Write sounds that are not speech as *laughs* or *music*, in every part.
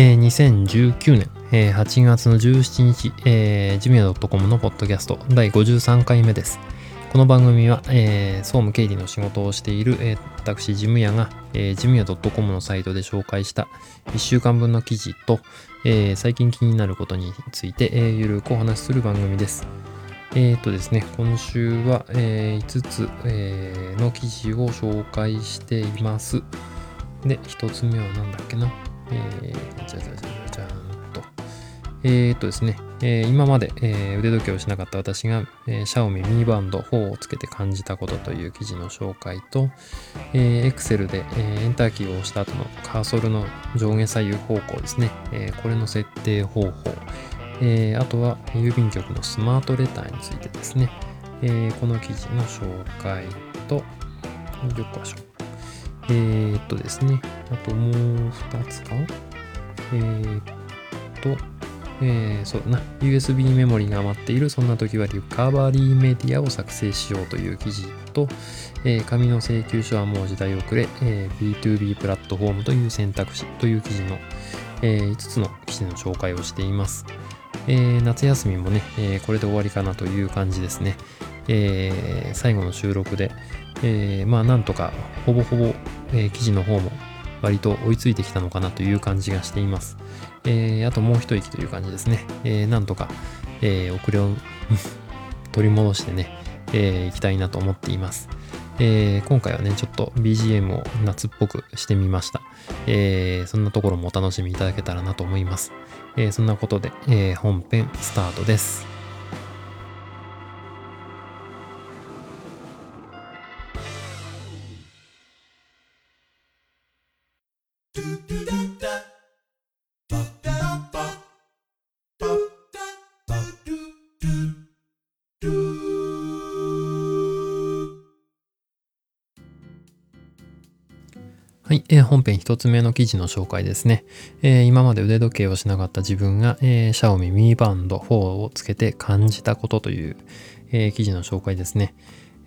えー、2019年、えー、8月の17日、えー、ジムヤ .com のポッドキャスト第53回目です。この番組は、えー、総務経理の仕事をしている、えー、私、ジムヤが、えー、ジムヤ .com のサイトで紹介した1週間分の記事と、えー、最近気になることについて、えー、ゆるくお話しする番組です。えっ、ー、とですね、今週は、えー、5つ、えー、の記事を紹介しています。で、1つ目は何だっけな。えー、じゃじゃじゃじゃんと。えー、っとですね、えー、今まで、えー、腕時計をしなかった私が、えー、シャオミミバンド4をつけて感じたことという記事の紹介と、えー、Excel で、えー、エンターキーを押した後のカーソルの上下左右方向ですね、えー、これの設定方法、えー、あとは郵便局のスマートレターについてですね、えー、この記事の紹介と、よっこしょ。えー、っとですね、あともう2つかえー、っと、えー、そうだな、USB メモリが余っている、そんな時はリカバリーメディアを作成しようという記事と、えー、紙の請求書はもう時代遅れ、えー、B2B プラットフォームという選択肢という記事の、えー、5つの記事の紹介をしています。えー、夏休みもね、えー、これで終わりかなという感じですね。えー、最後の収録で、えー、まあなんとかほぼほぼ、えー、記事の方も割と追いついてきたのかなという感じがしています。えー、あともう一息という感じですね。えー、なんとか、えー、遅れを *laughs* 取り戻してね、えー、行きたいなと思っています。えー、今回はね、ちょっと BGM を夏っぽくしてみました。えー、そんなところもお楽しみいただけたらなと思います。えー、そんなことで、えー、本編スタートです。い、えー、本編一つ目の記事の紹介ですね。えー、今まで腕時計をしなかった自分が、えー、シャオミミバンド4をつけて感じたことという、え、記事の紹介ですね。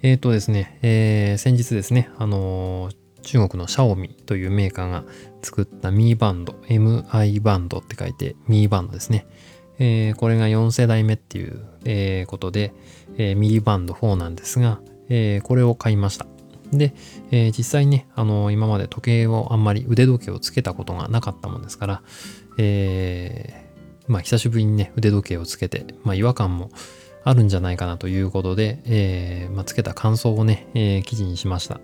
えっ、とですね、え、先日ですね、あの、中国のシャオミというメーカーが作ったミーバンド、MI バンドって書いてミーバンドですね。え、これが4世代目っていう、え、ことで、えー、ミーバンド4なんですが、え、これを買いました。で、えー、実際ね、あの今まで時計をあんまり腕時計をつけたことがなかったもんですから、えー、まあ久しぶりにね、腕時計をつけて、まあ違和感もあるんじゃないかなということで、えー、まあ、つけた感想をね、えー、記事にしました。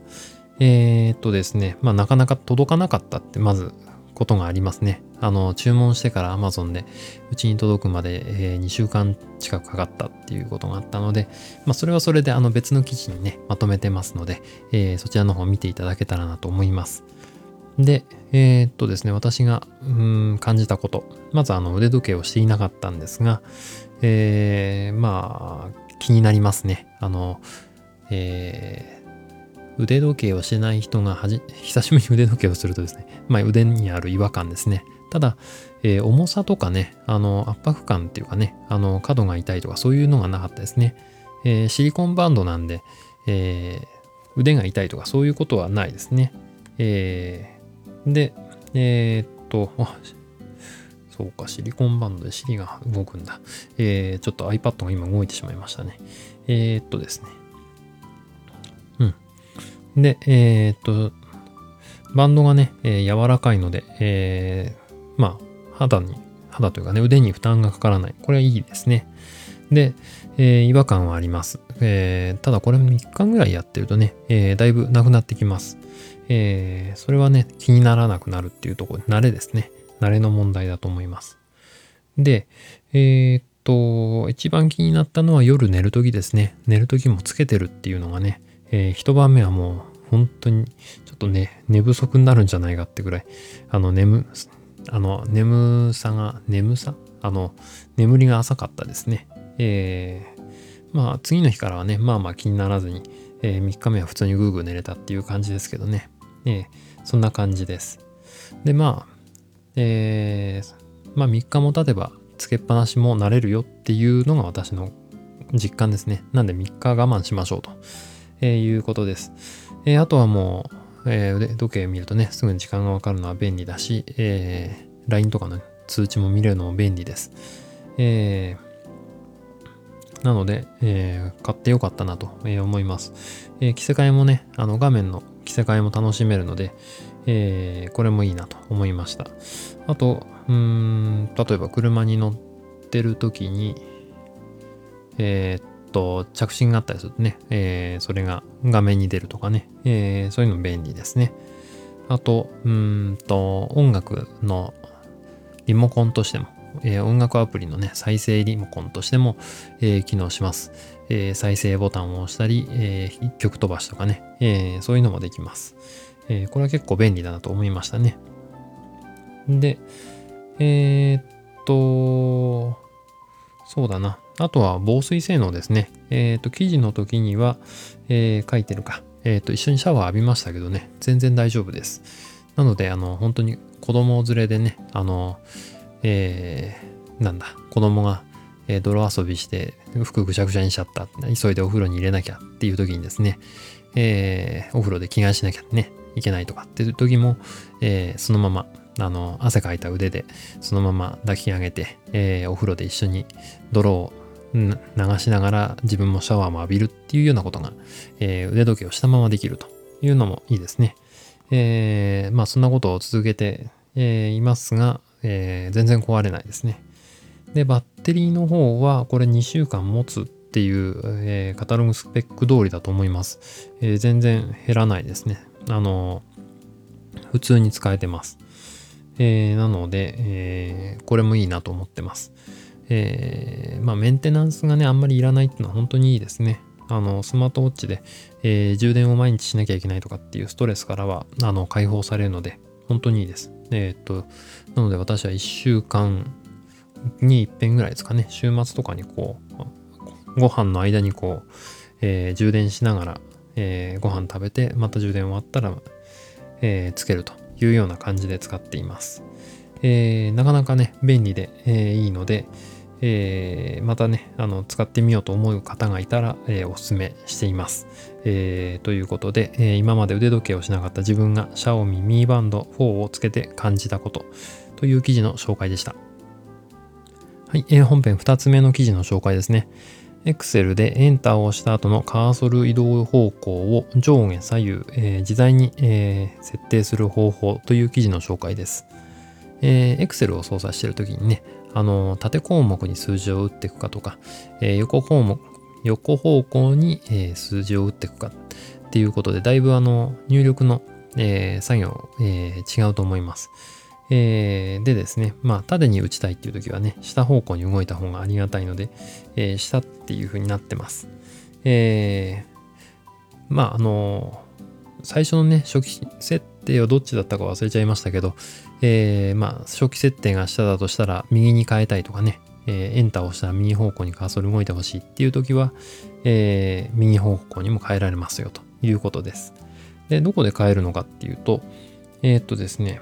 えー、っとですね、まあなかなか届かなかったってまずことがありますね。あの、注文してから Amazon でうちに届くまで、えー、2週間近くかかったっていうことがあったので、まあ、それはそれであの別の記事にね、まとめてますので、えー、そちらの方を見ていただけたらなと思います。で、えー、っとですね、私がうん感じたこと。まずあの腕時計をしていなかったんですが、えー、まあ、気になりますね。あの、えー腕時計をしない人がはじ、久しぶりに腕時計をするとですね、まあ腕にある違和感ですね。ただ、えー、重さとかね、あの、圧迫感っていうかね、あの、角が痛いとかそういうのがなかったですね。えー、シリコンバンドなんで、えー、腕が痛いとかそういうことはないですね。えー、で、えー、っと、そうか、シリコンバンドでシリが動くんだ。えー、ちょっと iPad が今動いてしまいましたね。えー、っとですね。で、えー、っと、バンドがね、えー、柔らかいので、えー、まあ、肌に、肌というかね、腕に負担がかからない。これはいいですね。で、えー、違和感はあります。えー、ただこれ3日ぐらいやってるとね、えー、だいぶなくなってきます。えー、それはね、気にならなくなるっていうところ、慣れですね。慣れの問題だと思います。で、えー、っと、一番気になったのは夜寝るときですね。寝るときもつけてるっていうのがね、えー、一晩目はもう本当にちょっとね、寝不足になるんじゃないかってぐらい、あの眠、あの眠さが、眠さ？あの、眠りが浅かったですね。えー、まあ次の日からはね、まあまあ気にならずに、えー、3日目は普通にぐーぐー寝れたっていう感じですけどね。えー、そんな感じです。で、まあ、えー、まあ3日も経てばつけっぱなしも慣れるよっていうのが私の実感ですね。なんで3日我慢しましょうと。えー、いうことです。えー、あとはもう、えー、腕時計見るとね、すぐに時間がわかるのは便利だし、えー、LINE とかの通知も見れるのも便利です。えー、なので、えー、買ってよかったなと思います。えー、着せ替えもね、あの画面の着せ替えも楽しめるので、えー、これもいいなと思いました。あと、うーん、例えば車に乗ってる時に、えー、っと、着信があったりするとね、えー、それが画面に出るとかね、えー、そういうの便利ですね。あと、うんと、音楽のリモコンとしても、えー、音楽アプリのね、再生リモコンとしても、えー、機能します。えー、再生ボタンを押したり、えー、曲飛ばしとかね、えー、そういうのもできます。えー、これは結構便利だなと思いましたね。で、えー、っと、そうだな。あとは防水性能ですね。えー、っと、記事の時には、えー、書いてるか。えっと、一緒にシャワー浴びましたけどね、全然大丈夫です。なので、あの、本当に子供連れでね、あの、えー、なんだ、子供が、えー、泥遊びして服ぐちゃぐちゃにしちゃった。急いでお風呂に入れなきゃっていう時にですね、えー、お風呂で着替えしなきゃね、いけないとかっていう時も、えー、そのまま、あの、汗かいた腕でそのまま抱き上げて、えー、お風呂で一緒に泥を流しながら自分もシャワーも浴びるっていうようなことが、えー、腕時計をしたままできるというのもいいですね。えー、まあそんなことを続けて、えー、いますが、えー、全然壊れないですね。で、バッテリーの方はこれ2週間持つっていう、えー、カタログスペック通りだと思います。えー、全然減らないですね。あの普通に使えてます。えー、なので、えー、これもいいなと思ってます。えー、まあメンテナンスがね、あんまりいらないっていうのは本当にいいですね。あの、スマートウォッチで、えー、充電を毎日しなきゃいけないとかっていうストレスからは、あの、解放されるので、本当にいいです。えー、っと、なので私は1週間に一遍ぐらいですかね、週末とかにこう、ご飯の間にこう、えー、充電しながら、えー、ご飯食べて、また充電終わったら、えー、つけるというような感じで使っています。え、なかなかね、便利で、え、いいので、えー、またね、あの、使ってみようと思う方がいたら、えー、お勧めしています。えー、ということで、え今まで腕時計をしなかった自分が Xiaomi Mi Band 4をつけて感じたことという記事の紹介でした。はい、え本編2つ目の記事の紹介ですね。Excel でエンターを押した後のカーソル移動方向を上下左右、え自在に、え設定する方法という記事の紹介です。えー、Excel を操作しているときにね、あの、縦項目に数字を打っていくかとか、えー、横項目、横方向に、えー、数字を打っていくかっていうことで、だいぶあの、入力の、えー、作業、えー、違うと思います。えー、でですね、まあ、縦に打ちたいっていう時はね、下方向に動いた方がありがたいので、えー、下っていう風になってます。えー、まあ、あの最初のね、初期設定はどっちだったか忘れちゃいましたけど、えー、まあ、初期設定が下だとしたら、右に変えたいとかね、えー、エンターを押したら右方向にカーソル動いてほしいっていう時は、えー、右方向にも変えられますよということです。で、どこで変えるのかっていうと、えー、っとですね、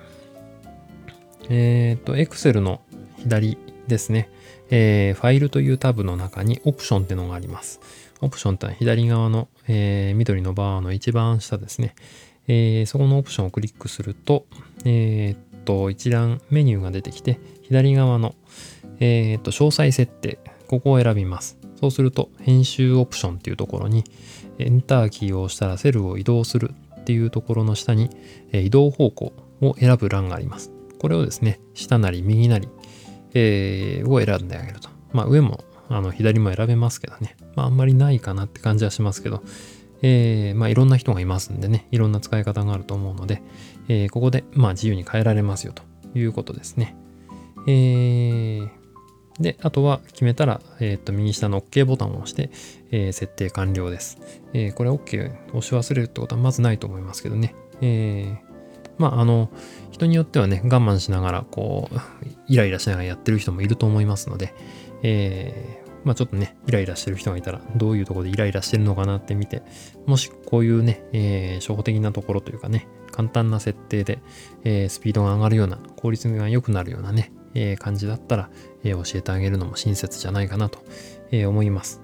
えー、っと、Excel の左ですね、えー、ファイルというタブの中にオプションってのがあります。オプションってのは左側の、えー、緑のバーの一番下ですね。えー、そこのオプションをクリックすると、えー、っと、一覧メニューが出てきて、左側の、えー、と、詳細設定、ここを選びます。そうすると、編集オプションっていうところに、エンターキーを押したらセルを移動するっていうところの下に、え移動方向を選ぶ欄があります。これをですね、下なり右なり、えー、を選んであげると。まあ、上もあの左も選べますけどね。まあ、あんまりないかなって感じはしますけど、えー、まあ、いろんな人がいますんでね、いろんな使い方があると思うので、えー、ここで、まあ、自由に変えられますよということですね。えー、で、あとは決めたら、えっ、と、右下の OK ボタンを押して、え設定完了です。えこれ OK 押し忘れるってことはまずないと思いますけどね。えまあ、あの、人によってはね、我慢しながら、こう、イライラしながらやってる人もいると思いますので、えまあちょっとね、イライラしてる人がいたら、どういうとこでイライラしてるのかなって見て、もしこういうね、えー、初歩的なところというかね、簡単な設定で、えー、スピードが上がるような、効率が良くなるようなね、えー、感じだったら、え、教えてあげるのも親切じゃないかなと、え、思います。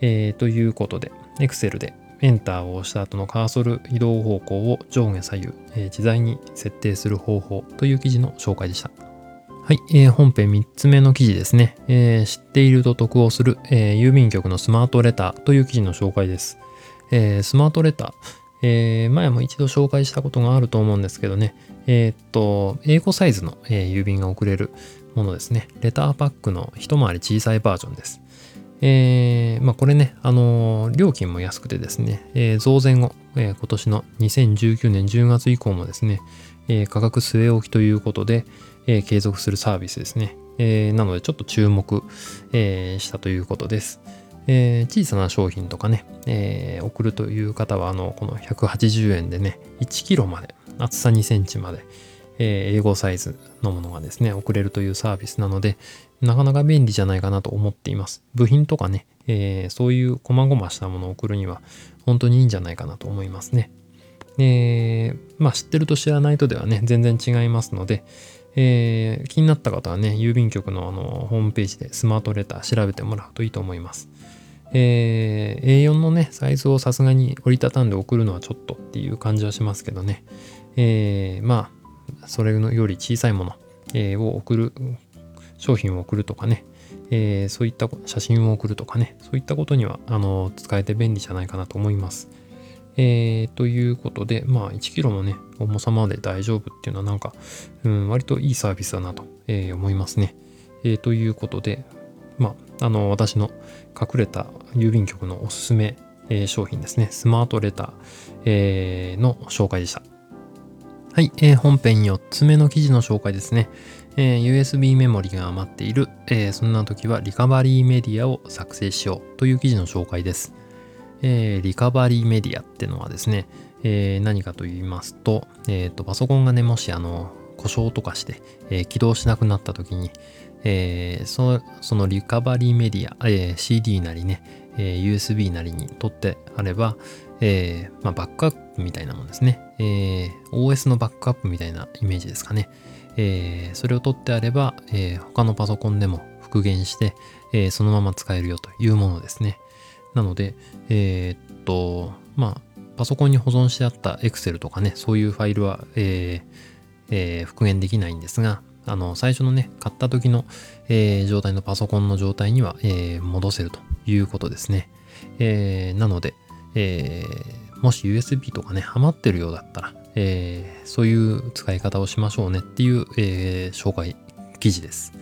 え、ということで、Excel でエンターを押した後のカーソル移動方向を上下左右、え、自在に設定する方法という記事の紹介でした。はい、えー、本編3つ目の記事ですね。えー、知っていると得をする、えー、郵便局のスマートレターという記事の紹介です。えー、スマートレター、えー、前も一度紹介したことがあると思うんですけどね、えー、っと、英語サイズの、えー、郵便が送れるものですね。レターパックの一回り小さいバージョンです。えー、まあこれね、あのー、料金も安くてですね、えー、増税後、えー、今年の2019年10月以降もですね、えー、価格据え置きということで、えー、継続するサービスですね。えー、なのでちょっと注目、えー、したということです。え小さな商品とかね、え送るという方は、あの、この180円でね、1キロまで、厚さ2センチまで、え英語サイズのものがですね、送れるというサービスなので、なかなか便利じゃないかなと思っています。部品とかね、えそういう細々したものを送るには、本当にいいんじゃないかなと思いますね。えー、まあ知ってると知らないとではね、全然違いますので、えー、気になった方はね、郵便局のあのホームページでスマートレター調べてもらうといいと思います。えー、A4 のね、サイズをさすがに折りたたんで送るのはちょっとっていう感じはしますけどね。えー、まあ、それより小さいもの、えー、を送る、商品を送るとかね、えー、そういった写真を送るとかね、そういったことには、あの、使えて便利じゃないかなと思います。えー、ということで、まあ、1キロのね、重さまで大丈夫っていうのはなんか、うん、割といいサービスだなと、えー、思いますね。えー、ということで、まあ、あの、私の隠れた郵便局のおすすめ、えー、商品ですね、スマートレター、えー、の紹介でした。はい、えー、本編4つ目の記事の紹介ですね。えー、USB メモリが余っている、えー、そんな時はリカバリーメディアを作成しようという記事の紹介です。えー、リカバリーメディアってのはですね、えー、何かと言いますと、えーと、パソコンがね、もしあの故障とかして、えー、起動しなくなった時に、えー、そそのリカバリーメディア、えー、CD なりね、えー、USB なりに取ってあれば、えーまあ、バックアップみたいなもんですね、えー。OS のバックアップみたいなイメージですかね。えー、それを取ってあれば、えー、他のパソコンでも復元して、えー、そのまま使えるよというものですね。なので、えー、っと、まあ、パソコンに保存してあった Excel とかね、そういうファイルは、えーえー、復元できないんですが、あの、最初のね、買った時の、えー、状態のパソコンの状態には、えー、戻せるということですね。えー、なので、え、もし USB とかね、ハマってるようだったら、え、そういう使い方をしましょうねっていう、え、紹介記事です。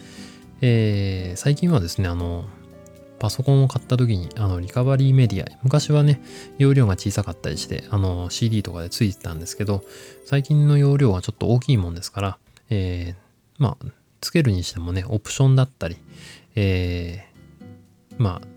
え、最近はですね、あの、パソコンを買った時に、あの、リカバリーメディア、昔はね、容量が小さかったりして、あの、CD とかでついてたんですけど、最近の容量はちょっと大きいもんですから、えー、まあ、つけるにしてもね、オプションだったり、えー、まあ、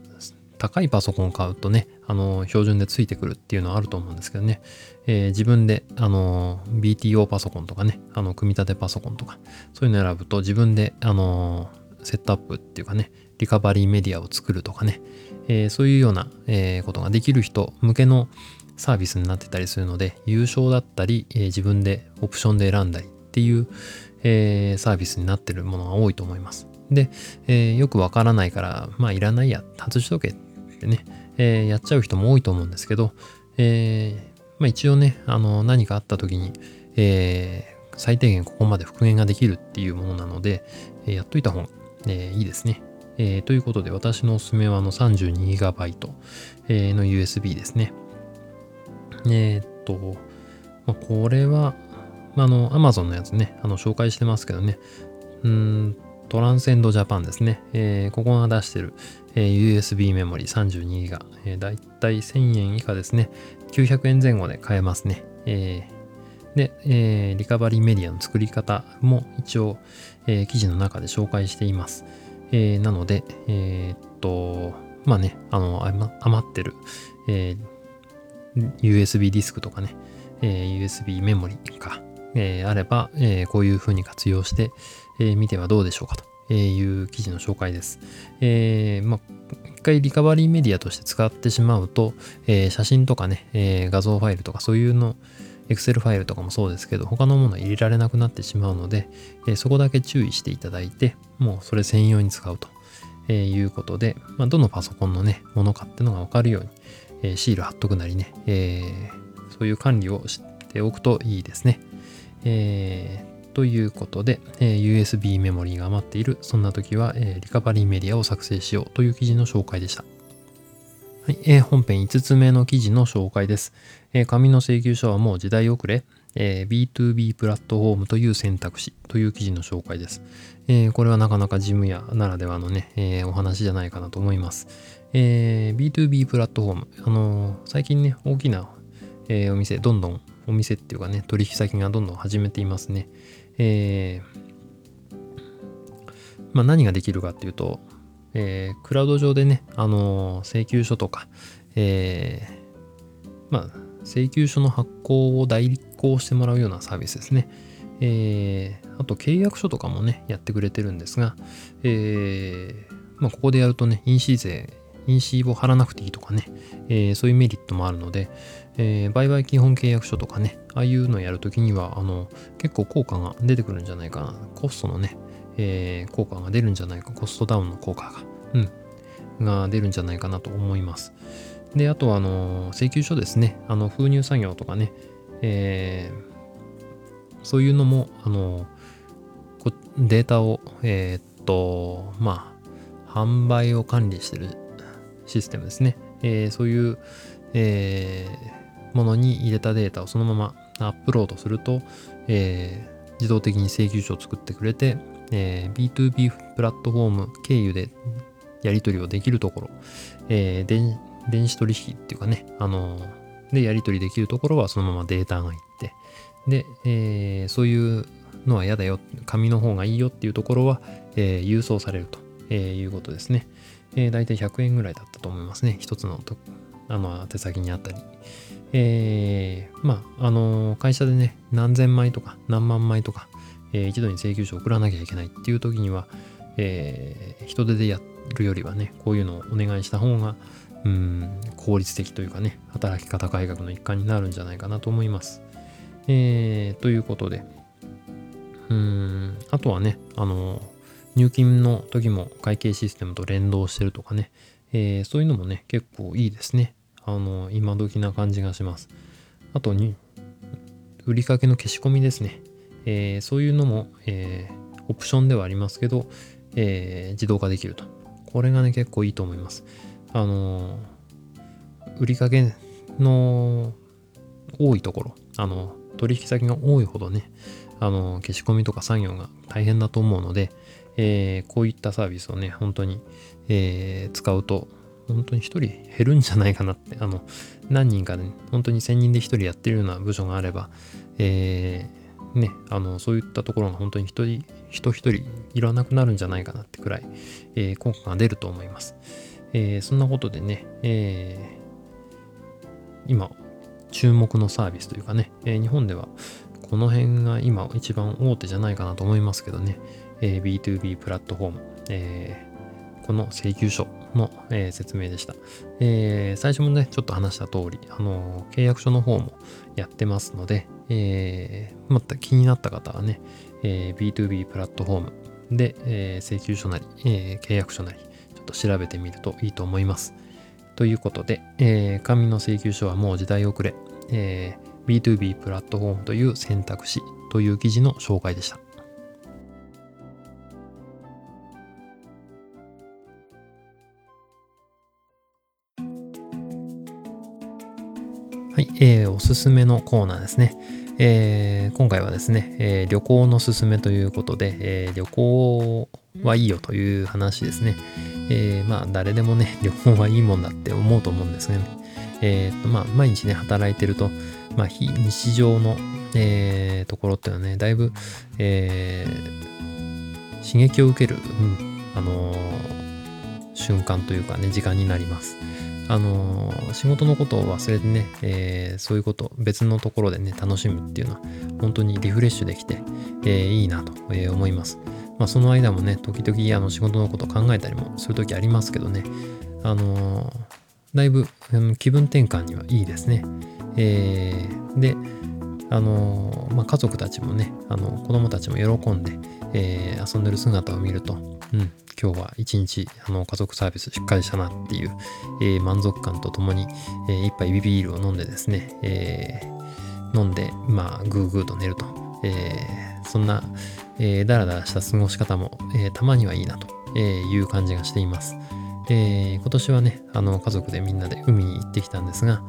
高いパソコンを買うとね、あの、標準でついてくるっていうのはあると思うんですけどね、えー、自分で、あの、BTO パソコンとかね、あの、組み立てパソコンとか、そういうの選ぶと自分で、あの、セットアップっていうかね、リカバリーメディアを作るとかね、えー、そういうような、えー、ことができる人向けのサービスになってたりするので、優勝だったり、えー、自分でオプションで選んだりっていう、えサービスになってるものが多いと思います。で、えよくわからないから、まあいらないや、外しとけってね、えやっちゃう人も多いと思うんですけど、えまあ一応ね、あの何かあった時に、え最低限ここまで復元ができるっていうものなので、えやっといた方が、えいいですね。えー、ということで、私のおすすめはあの 32GB、の USB ですね。え、っと、まあ、これは、あの、Amazon のやつね、あの、紹介してますけどね、うん、トランセンドジャパンですね。えー、ここが出してる、えー、USB メモリ 32GB、えー、だいたい1000円以下ですね。900円前後で買えますね。えー、で、えー、リカバリーメディアの作り方も一応、えー、記事の中で紹介しています。えー、なので、えー、っと、まあね、あの、余ってる、えー、USB ディスクとかね、えー、USB メモリか、えー、あれば、えー、こういう風に活用して、えー、見てはどうでしょうかという記事の紹介です。えー、まあ、一回リカバリーメディアとして使ってしまうと、え、写真とかね、え、画像ファイルとかそういうの、Excel ファイルとかもそうですけど、他のもの入れられなくなってしまうので、え、そこだけ注意していただいて、もうそれ専用に使うと、え、いうことで、まあ、どのパソコンのね、ものかってのがわかるように、え、シール貼っとくなりね、え、そういう管理をしておくといいですね。えー、ということで、えー USB メモリーが余っている、そんな時は、えーリカバリーメディアを作成しようという記事の紹介でした。はい、えー本編5つ目の記事の紹介です。えー紙の請求書はもう時代遅れ、えー B2B プラットフォームという選択肢という記事の紹介です。えーこれはなかなか事務屋ならではのね、えーお話じゃないかなと思います。えー B2B プラットフォーム、あのー最近ね、大きな、えーお店、どんどん、お店っていうかね、取引先がどんどん始めていますね。えーまあ、何ができるかっていうと、えークラウド上でね、あのー請求書とか、えーまあ、請求書の発行を代行してもらうようなサービスですね。えーあと契約書とかもね、やってくれてるんですが、えーまあ、ここでやるとね、印紙税、印紙を貼らなくていいとかね、えーそういうメリットもあるので、えー売買基本契約書とかね、ああいうのやるときには、あの、結構効果が出てくるんじゃないかな。コストのね、えー効果が出るんじゃないか、コストダウンの効果が、うん、が出るんじゃないかなと思います。で、あとは、あの、請求書ですね、あの、封入作業とかね、えーそういうのも、あの、こデータを、えーっと、まあ、販売を管理してるシステムですね。えーそういう、えーものに入れたデータをそのままアップロードすると、えー自動的に請求書を作ってくれて、えー B2B プラットフォーム経由でやり取りをできるところ、えー電子取引っていうかね、あのでやり取りできるところはそのままデータがいって、で、えーそういうのは嫌だよ、紙の方がいいよっていうところは、えー郵送されると、えーいうことですね。えー、大体100円ぐらいだったと思いますね。一つのとあの手先にあったり。えーまあ、あの会社でね、何千枚とか何万枚とか、えー一度に請求書を送らなきゃいけないっていう時には、えー人手でやるよりはね、こういうのをお願いした方が、うん、効率的というかね、働き方改革の一環になるんじゃないかなと思います。えーということで、うん、あとはね、あの、入金の時も会計システムと連動してるとかね、えーそういうのもね、結構いいですね。あの、今時な感じがします。あとに、売りかけの消し込みですね。えーそういうのも、えーオプションではありますけど、えー自動化できると。これがね、結構いいと思います。あの売りかけの多いところ、あの、取引先が多いほどね、あの、消し込みとか作業が大変だと思うので、えーこういったサービスをね、本当に、えー使うと、本当に一人減るんじゃないかなって、あの、何人かね、本当に1000人で一人やってるような部署があれば、えーね、あの、そういったところが本当に一人、人一人いらなくなるんじゃないかなってくらい、えー効果が出ると思います。えーそんなことでね、えー今、注目のサービスというかね、えー日本ではこの辺が今一番大手じゃないかなと思いますけどね、えー B2B プラットフォーム、えーこの請求書の、えー説明でした、えー最初もね、ちょっと話した通り、あのー契約書の方もやってますので、えーまた気になった方はね、えー B2B プラットフォームで、え請求書なり、え契約書なり、ちょっと調べてみるといいと思います。ということで、え紙の請求書はもう時代遅れ、えー B2B プラットフォームという選択肢という記事の紹介でした。えーおすすめのコーナーですね。えー今回はですね、えー旅行のすすめということで、え旅行はいいよという話ですね。えまあ誰でもね、*laughs* 旅行はいいもんだって思うと思うんですがね。えーとまあ毎日ね、働いてると、まあ非日常の、えところっていうのはね、だいぶ、え刺激を受ける、うんあの瞬間というかね、時間になります。あのー仕事のことを忘れてね、えーそういうこと、別のところでね、楽しむっていうのは、本当にリフレッシュできて、えーいいなと、え思います。まあ、その間もね、時々あの仕事のこと考えたりもする時ありますけどね、あのだいぶ、ん気分転換にはいいですね。えで、あのまあ、家族たちもね、あの子供たちも喜んで、えー遊んでる姿を見ると、うん、今日は一日あの家族サービスしっかりしたなっていう、えー満足感とともに、えー一杯ビビールを飲んでですね、えー飲んで、まあ、ぐーぐーと寝るとえー、そんな、えー、だらだらした過ごし方も、えー、たまにはいいなという感じがしています。えー、今年はね、あの、家族でみんなで海に行ってきたんですが、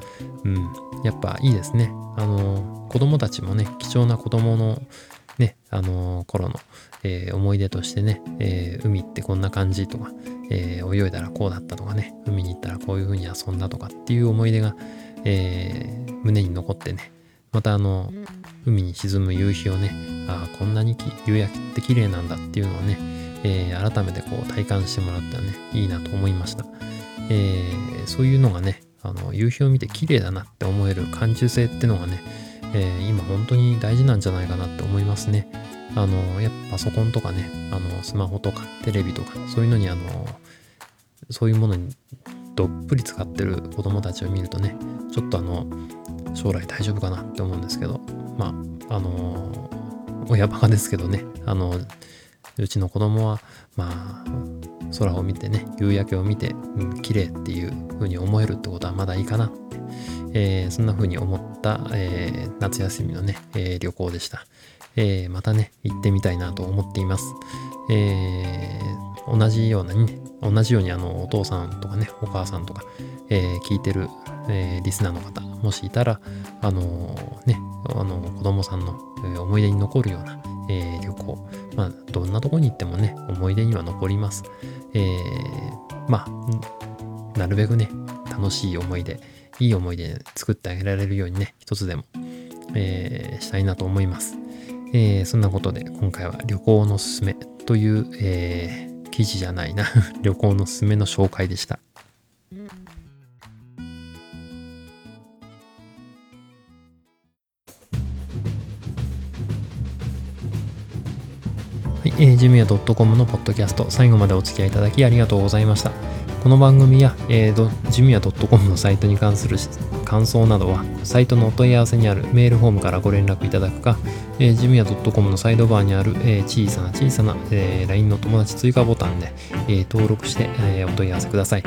うん、やっぱいいですね。あの、子供たちもね、貴重な子供のね、あの頃の、えー、思い出としてね、えー、海ってこんな感じとか、えー、泳いだらこうだったとかね、海に行ったらこういう風に遊んだとかっていう思い出が、え胸に残ってね、またあの、海に沈む夕日をね、ああ、こんなに夕焼けって綺麗なんだっていうのをね、えー、改めてこう体感してもらったらね、いいなと思いました。えー、そういうのがね、あの夕日を見て綺麗だなって思える感受性ってのがね、えー、今本当に大事なんじゃないかなって思いますね。あの、やっぱパソコンとかね、あの、スマホとかテレビとか、そういうのにあの、そういうものにどっぷり使ってる子供たちを見るとね、ちょっとあの、将来大丈夫かなって思うんですけど、まあ、あの、親バカですけどね、あの、うちの子供は、まあ、空を見てね、夕焼けを見て、うん、綺麗っていう風に思えるってことはまだいいかな、えー、そんな風に思った、えー、夏休みのね、えー、旅行でした。えまたね、行ってみたいなと思っています。え同じようなにね、同じようにあの、お父さんとかね、お母さんとか、え聞いてる、えリスナーの方、もしいたら、あのね、あの、子供さんの、思い出に残るような、えー、旅行。まあ、どんなとこに行ってもね、思い出には残ります。えー、まあ、なるべくね、楽しい思い出、いい思い出作ってあげられるようにね、一つでも、えー、したいなと思います。えー、そんなことで、今回は旅行のすすめという、えー、記事じゃないな *laughs* 旅行のすすめの紹介でした。えー、ジムヤ .com のポッドキャスト、最後までお付き合いいただきありがとうございました。この番組や、えー、ジムヤ .com のサイトに関する感想などは、サイトのお問い合わせにあるメールフォームからご連絡いただくか、えー、ジムヤ .com のサイドバーにある、えー、小さな小さな、えー、LINE の友達追加ボタンで、えー、登録して、えー、お問い合わせください。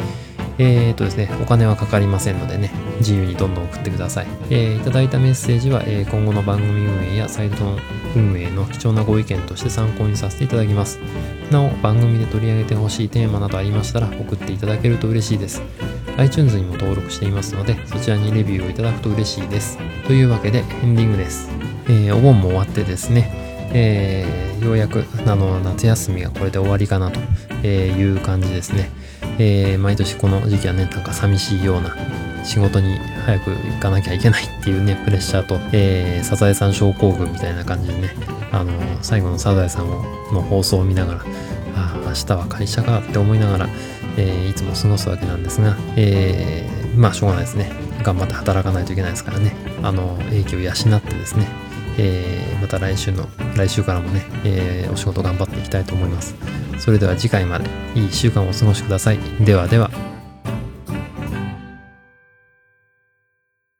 えー、とですね、お金はかかりませんのでね、自由にどんどん送ってください。えー、いただいたメッセージは、えー、今後の番組運営やサイトの運営の貴重なご意見として参考にさせていただきます。なお、番組で取り上げてほしいテーマなどありましたら送っていただけると嬉しいです。iTunes にも登録していますので、そちらにレビューをいただくと嬉しいです。というわけで、エンディングです。えー、お盆も終わってですね、えー、ようやくあの夏休みがこれで終わりかなという感じですね。えー、毎年この時期はね、なんか寂しいような仕事に早く行かなきゃいけないっていうね、*laughs* プレッシャーと、えー、サザエさん症候群みたいな感じでね、あのー、最後のサザエさんの放送を見ながら、ああ、明日は会社かって思いながら、えー、いつも過ごすわけなんですが、えー、まあ、しょうがないですね。頑張って働かないといけないですからね、あの、影響を養ってですね、えー、また来週の、来週からもね、えー、お仕事頑張っていきたいと思います。それでは次回までいい1週間をお過ごしください。ではでは。